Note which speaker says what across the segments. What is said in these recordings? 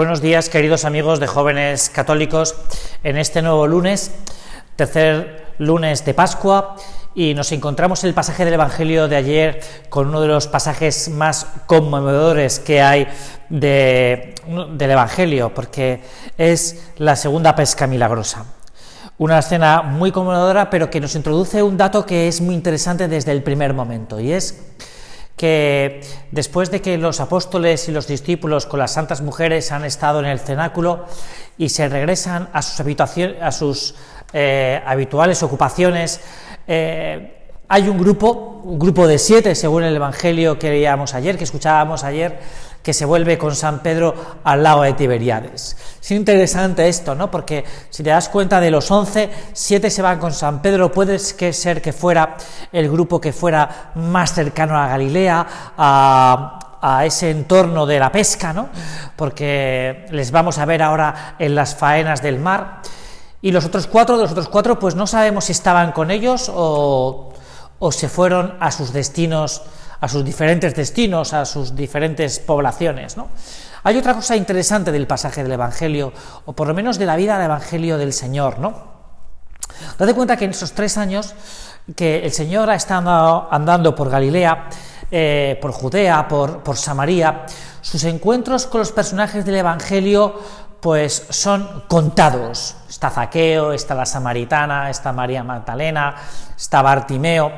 Speaker 1: Buenos días, queridos amigos de jóvenes católicos, en este nuevo lunes, tercer lunes de Pascua, y nos encontramos el pasaje del Evangelio de ayer con uno de los pasajes más conmovedores que hay de, del Evangelio, porque es la segunda pesca milagrosa. Una escena muy conmovedora, pero que nos introduce un dato que es muy interesante desde el primer momento, y es que después de que los apóstoles y los discípulos con las santas mujeres han estado en el cenáculo y se regresan a sus, a sus eh, habituales ocupaciones, eh, hay un grupo, un grupo de siete, según el Evangelio que leíamos ayer, que escuchábamos ayer, que se vuelve con San Pedro al lado de Tiberiades. Es interesante esto, ¿no? Porque si te das cuenta de los once, siete se van con San Pedro, puede ser que fuera el grupo que fuera más cercano a Galilea, a, ese entorno de la pesca, ¿no? Porque les vamos a ver ahora en las faenas del mar. Y los otros cuatro, los otros cuatro, pues no sabemos si estaban con ellos o, o se fueron a sus destinos a sus diferentes destinos, a sus diferentes poblaciones. ¿no? Hay otra cosa interesante del pasaje del Evangelio, o por lo menos de la vida del Evangelio del Señor. ¿no? Date cuenta que en esos tres años que el Señor ha estado andando por Galilea, eh, por Judea, por, por Samaria, sus encuentros con los personajes del Evangelio pues son contados. Está Zaqueo, está la Samaritana, está María Magdalena, está Bartimeo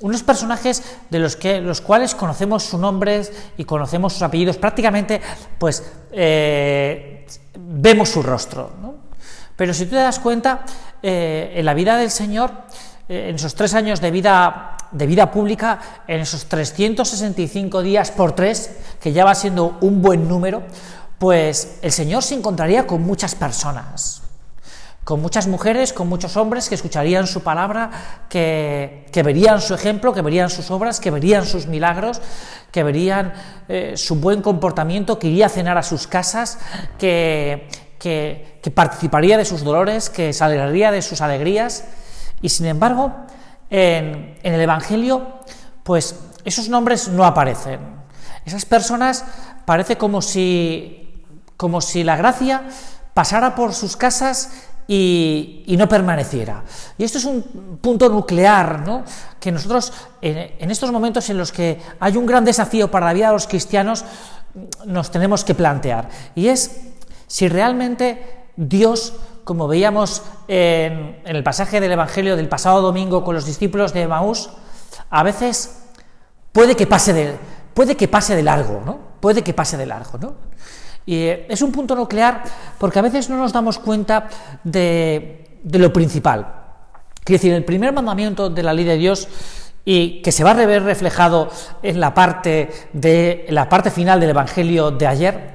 Speaker 1: unos personajes de los, que, los cuales conocemos sus nombres y conocemos sus apellidos, prácticamente pues eh, vemos su rostro. Pero si tú te das cuenta, eh, en la vida del Señor, eh, en esos tres años de vida, de vida pública, en esos 365 días por tres, que ya va siendo un buen número, pues el Señor se encontraría con muchas personas con muchas mujeres, con muchos hombres que escucharían su palabra, que, verían su ejemplo, que verían sus obras, que verían sus milagros, que verían eh, su buen comportamiento, que iría a cenar a sus casas, que, participaría de sus dolores, que se alegraría de sus alegrías. Y sin embargo, en el Evangelio, pues esos nombres no aparecen. Esas personas parece como si, como si la gracia pasara por sus casas y, no permaneciera. Y esto es un punto nuclear, ¿no? que nosotros en, estos momentos en los que hay un gran desafío para la vida de los cristianos nos tenemos que plantear. Y es si realmente Dios, como veíamos en, el pasaje del Evangelio del pasado domingo con los discípulos de Maús, a veces puede que pase de, puede que pase de largo, ¿no? Puede que pase de largo, ¿no? Y eh, es un punto nuclear porque a veces no nos damos cuenta de, lo principal. Quiere decir, el primer mandamiento de la ley de Dios y que se va a ver reflejado en la parte, final del Evangelio de ayer,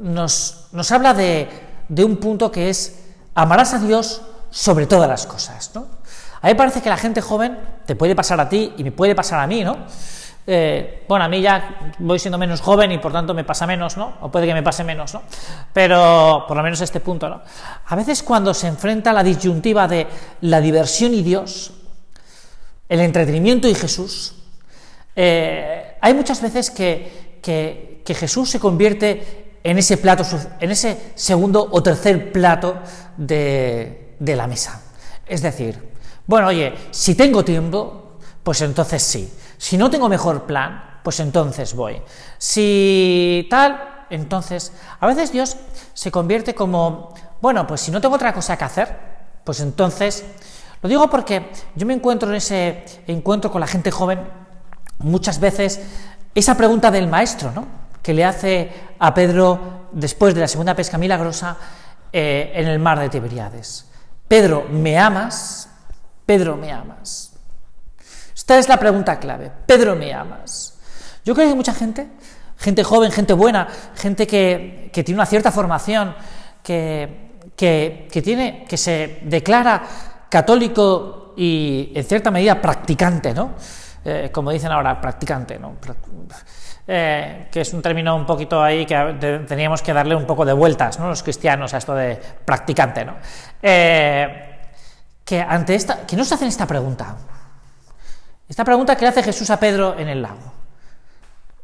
Speaker 1: nos, habla de, un punto que es amarás a Dios sobre todas las cosas. ¿no? A mí parece que la gente joven, te puede pasar a ti y me puede pasar a mí, ¿no? Eh, bueno, a mí ya voy siendo menos joven y por tanto me pasa menos, ¿no? O puede que me pase menos, ¿no? Pero por lo menos este punto, ¿no? A veces cuando se enfrenta la disyuntiva de la diversión y Dios, el entretenimiento y Jesús, eh, hay muchas veces que, que, Jesús se convierte en ese plato, en ese segundo o tercer plato de, de la mesa. Es decir, bueno, oye, si tengo tiempo, pues entonces sí. Si no tengo mejor plan, pues entonces voy. Si tal, entonces, a veces Dios se convierte como, bueno, pues si no tengo otra cosa que hacer, pues entonces, lo digo porque yo me encuentro en ese encuentro con la gente joven, muchas veces, esa pregunta del maestro, ¿no? Que le hace a Pedro después de la segunda pesca milagrosa eh, en el mar de Tiberiades. Pedro, ¿me amas? Pedro, ¿me amas? Esta es la pregunta clave. Pedro, ¿me amas? Yo creo que hay mucha gente, gente joven, gente buena, gente que, tiene una cierta formación, que, que, tiene, que se declara católico y en cierta medida practicante, ¿no? Eh, como dicen ahora, practicante, ¿no? Eh, que es un término un poquito ahí que teníamos que darle un poco de vueltas, ¿no? Los cristianos a esto de practicante, ¿no? Eh, que ante esta, que nos hacen esta pregunta, esta pregunta que le hace Jesús a Pedro en el lago.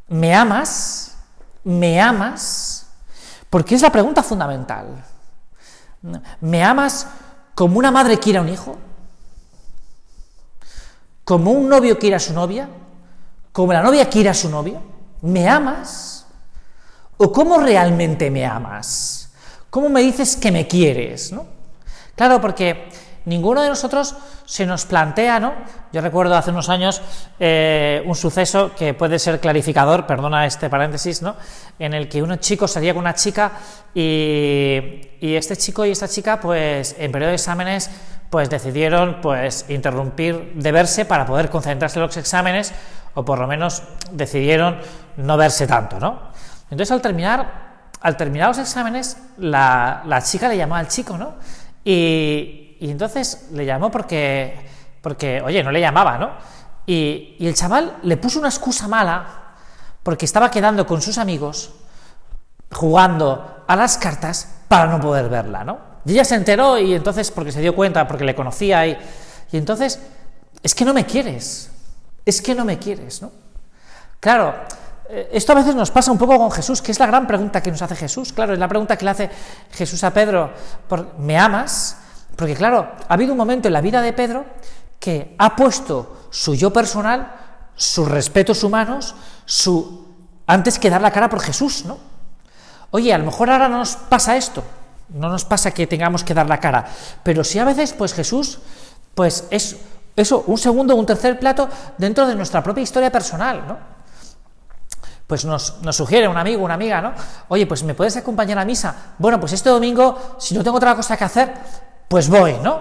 Speaker 1: ¿Me amas? ¿Me amas? Porque es la pregunta fundamental. ¿Me amas como una madre quiere a un hijo? ¿Como un novio quiere a su novia? ¿Como la novia quiere a su novio? ¿Me amas? ¿O cómo realmente me amas? ¿Cómo me dices que me quieres? ¿no? Claro, porque ninguno de nosotros se nos plantea, ¿no? Yo recuerdo hace unos años eh, un suceso que puede ser clarificador, perdona este paréntesis, ¿no? En el que un chico salía con una chica y, este chico y esta chica, pues en periodo de exámenes, pues decidieron pues interrumpir de verse para poder concentrarse en los exámenes o por lo menos decidieron no verse tanto, ¿no? Entonces al terminar, al terminar los exámenes, la, la chica le llamó al chico, ¿no? Y, y entonces le llamó porque, porque oye, no le llamaba, ¿no? Y, el chaval le puso una excusa mala porque estaba quedando con sus amigos jugando a las cartas para no poder verla, ¿no? Y ella se enteró y entonces, porque se dio cuenta, porque le conocía y, y entonces, es que no me quieres, es que no me quieres, ¿no? Claro, eh, esto a veces nos pasa un poco con Jesús, que es la gran pregunta que nos hace Jesús, claro, es la pregunta que le hace Jesús a Pedro, ¿me amas? Porque claro, ha habido un momento en la vida de Pedro que ha puesto su yo personal, sus respetos humanos, su antes que dar la cara por Jesús, ¿no? Oye, a lo mejor ahora no nos pasa esto, no nos pasa que tengamos que dar la cara, pero sí a veces, pues Jesús, pues es eso, un segundo, un tercer plato dentro de nuestra propia historia personal, ¿no? Pues nos, nos, sugiere un amigo, una amiga, ¿no? Oye, pues me puedes acompañar a misa. Bueno, pues este domingo, si no tengo otra cosa que hacer, pues voy, ¿no?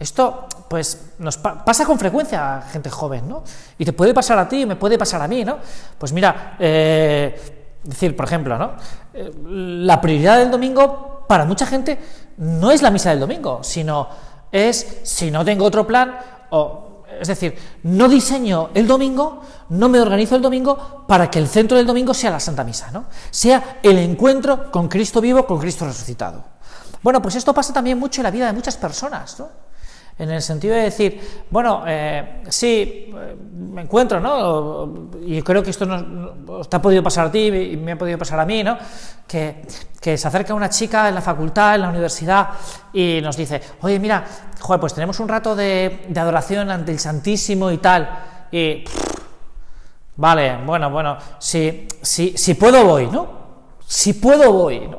Speaker 1: Esto, pues, nos pasa con frecuencia a gente joven, ¿no? Y te puede pasar a ti, me puede pasar a mí, ¿no? Pues mira, eh, decir, por ejemplo, ¿no? Eh, la prioridad del domingo para mucha gente no es la misa del domingo, sino es si no tengo otro plan, o, es decir, no diseño el domingo, no me organizo el domingo para que el centro del domingo sea la Santa Misa, ¿no? Sea el encuentro con Cristo vivo, con Cristo resucitado. Bueno, pues esto pasa también mucho en la vida de muchas personas, ¿no? En el sentido de decir, bueno, eh, sí, eh, me encuentro, ¿no? Y creo que esto no, te ha podido pasar a ti y me ha podido pasar a mí, ¿no? Que, se acerca una chica en la facultad, en la universidad, y nos dice, oye, mira, joder, pues tenemos un rato de, adoración ante el Santísimo y tal, y. vale, bueno, bueno, si, si, si puedo voy, ¿no? Si puedo voy, ¿no?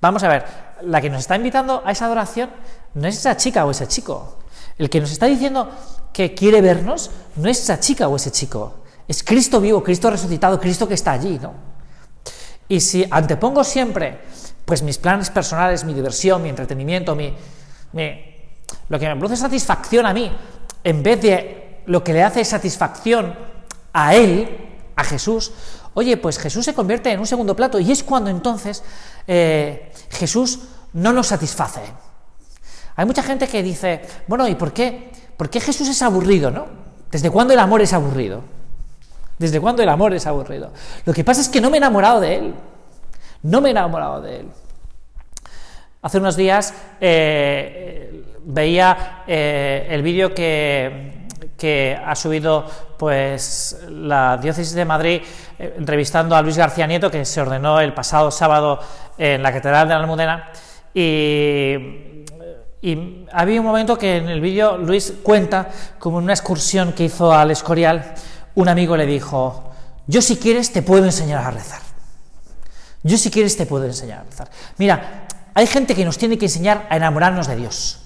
Speaker 1: Vamos a ver, la que nos está invitando a esa adoración no es esa chica o ese chico. El que nos está diciendo que quiere vernos no es esa chica o ese chico. Es Cristo vivo, Cristo resucitado, Cristo que está allí, ¿no? Y si antepongo siempre, pues mis planes personales, mi diversión, mi entretenimiento, mi, lo que me produce satisfacción a mí, en vez de lo que le hace satisfacción a Él, a Jesús, oye, pues Jesús se convierte en un segundo plato y es cuando entonces eh, Jesús no nos satisface. Hay mucha gente que dice, bueno, ¿y por qué? ¿Por qué Jesús es aburrido, no? ¿Desde cuándo el amor es aburrido? ¿Desde cuándo el amor es aburrido? Lo que pasa es que no me he enamorado de él. No me he enamorado de él. Hace unos días eh, veía eh, el vídeo que que ha subido pues la diócesis de Madrid eh, entrevistando a Luis García Nieto que se ordenó el pasado sábado en la catedral de la Almudena. Y, había un momento que en el vídeo Luis cuenta como en una excursión que hizo al Escorial un amigo le dijo yo si quieres te puedo enseñar a rezar. Yo si quieres te puedo enseñar a rezar mira hay gente que nos tiene que enseñar a enamorarnos de Dios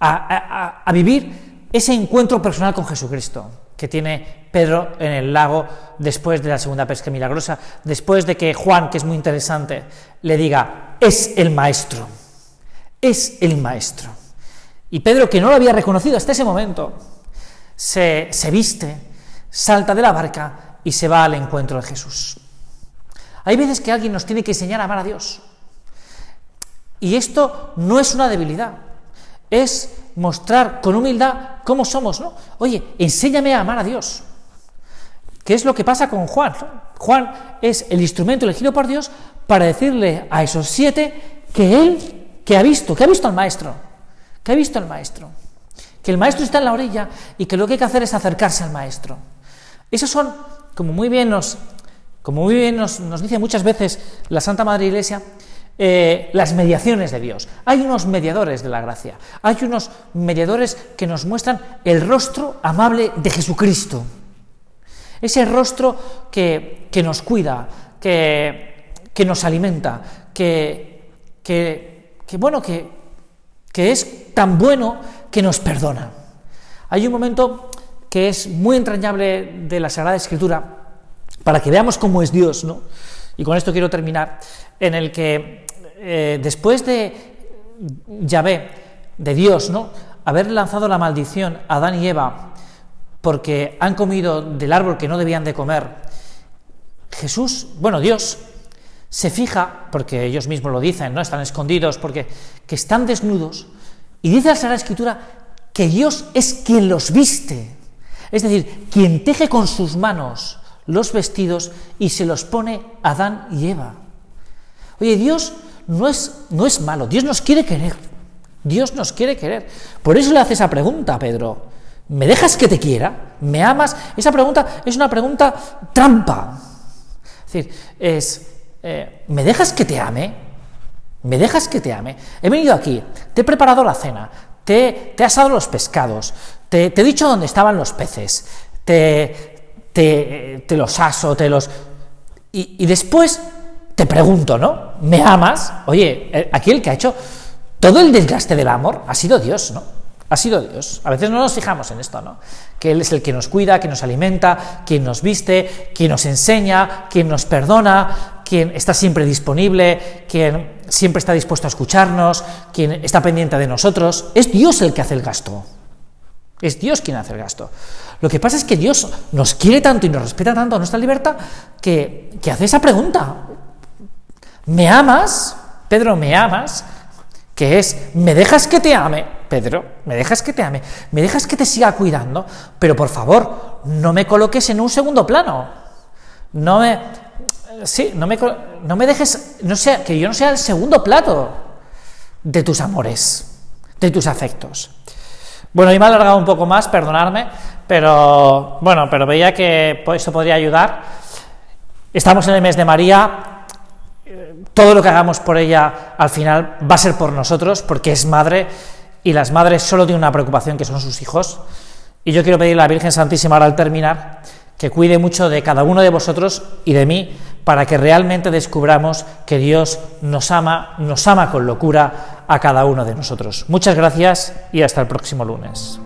Speaker 1: a, a vivir ese encuentro personal con Jesucristo que tiene Pedro en el lago después de la segunda pesca milagrosa, después de que Juan, que es muy interesante, le diga, es el maestro, es el maestro. Y Pedro, que no lo había reconocido hasta ese momento, se, se viste, salta de la barca y se va al encuentro de Jesús. Hay veces que alguien nos tiene que enseñar a amar a Dios. Y esto no es una debilidad, es mostrar con humildad cómo somos, ¿no? Oye, enséñame a amar a Dios. ¿Qué es lo que pasa con Juan? Juan es el instrumento elegido por Dios para decirle a esos siete que él, que ha visto, que ha visto al maestro, que ha visto al maestro, que el maestro está en la orilla y que lo que hay que hacer es acercarse al maestro. Esos son, como muy bien nos Como muy bien nos, dice muchas veces la Santa Madre Iglesia, eh, las mediaciones de Dios. Hay unos mediadores de la gracia, hay unos mediadores que nos muestran el rostro amable de Jesucristo. Ese rostro que, nos cuida, que, que, nos alimenta, que, que bueno, que, que es tan bueno que nos perdona. Hay un momento que es muy entrañable de la Sagrada Escritura, para que veamos cómo es Dios, ¿no? Y con esto quiero terminar, en el que eh, después de Yahvé, de Dios, ¿no? Haber lanzado la maldición a Adán y Eva porque han comido del árbol que no debían de comer, Jesús, bueno, Dios, se fija, porque ellos mismos lo dicen, ¿no? Están escondidos, porque que están desnudos, y dice la Sagrada Escritura que Dios es quien los viste, es decir, quien teje con sus manos los vestidos y se los pone a Adán y Eva. Oye, Dios no es, no es malo, Dios nos quiere querer, Dios nos quiere querer. Por eso le hace esa pregunta a Pedro. ¿Me dejas que te quiera? ¿Me amas? Esa pregunta es una pregunta trampa. Es decir, es, eh, ¿me dejas que te ame? ¿Me dejas que te ame? He venido aquí, te he preparado la cena, te, te he asado los pescados, te, he dicho dónde estaban los peces, te, te, te los aso, te los... Y, y, después te pregunto, ¿no? ¿Me amas? Oye, eh, aquí el que ha hecho todo el desgaste del amor ha sido Dios, ¿no? ha sido Dios. A veces no nos fijamos en esto, ¿no? Que Él es el que nos cuida, que nos alimenta, quien nos viste, quien nos enseña, quien nos perdona, quien está siempre disponible, quien siempre está dispuesto a escucharnos, quien está pendiente de nosotros. Es Dios el que hace el gasto. Es Dios quien hace el gasto. Lo que pasa es que Dios nos quiere tanto y nos respeta tanto a nuestra libertad que, que hace esa pregunta. ¿Me amas? Pedro, ¿me amas? Que es, ¿me dejas que te ame? Pedro, ¿me dejas que te ame? ¿Me dejas que te siga cuidando? Pero por favor, no me coloques en un segundo plano. No me... Sí, no me, no me dejes... No sea, que yo no sea el segundo plato de tus amores, de tus afectos. Bueno, y me he alargado un poco más, perdonadme, pero bueno, pero veía que esto podría ayudar. Estamos en el mes de María, todo lo que hagamos por ella al final va a ser por nosotros, porque es madre y las madres solo tienen una preocupación que son sus hijos. Y yo quiero pedirle a la Virgen Santísima ahora al terminar que cuide mucho de cada uno de vosotros y de mí para que realmente descubramos que Dios nos ama, nos ama con locura a cada uno de nosotros. Muchas gracias y hasta el próximo lunes.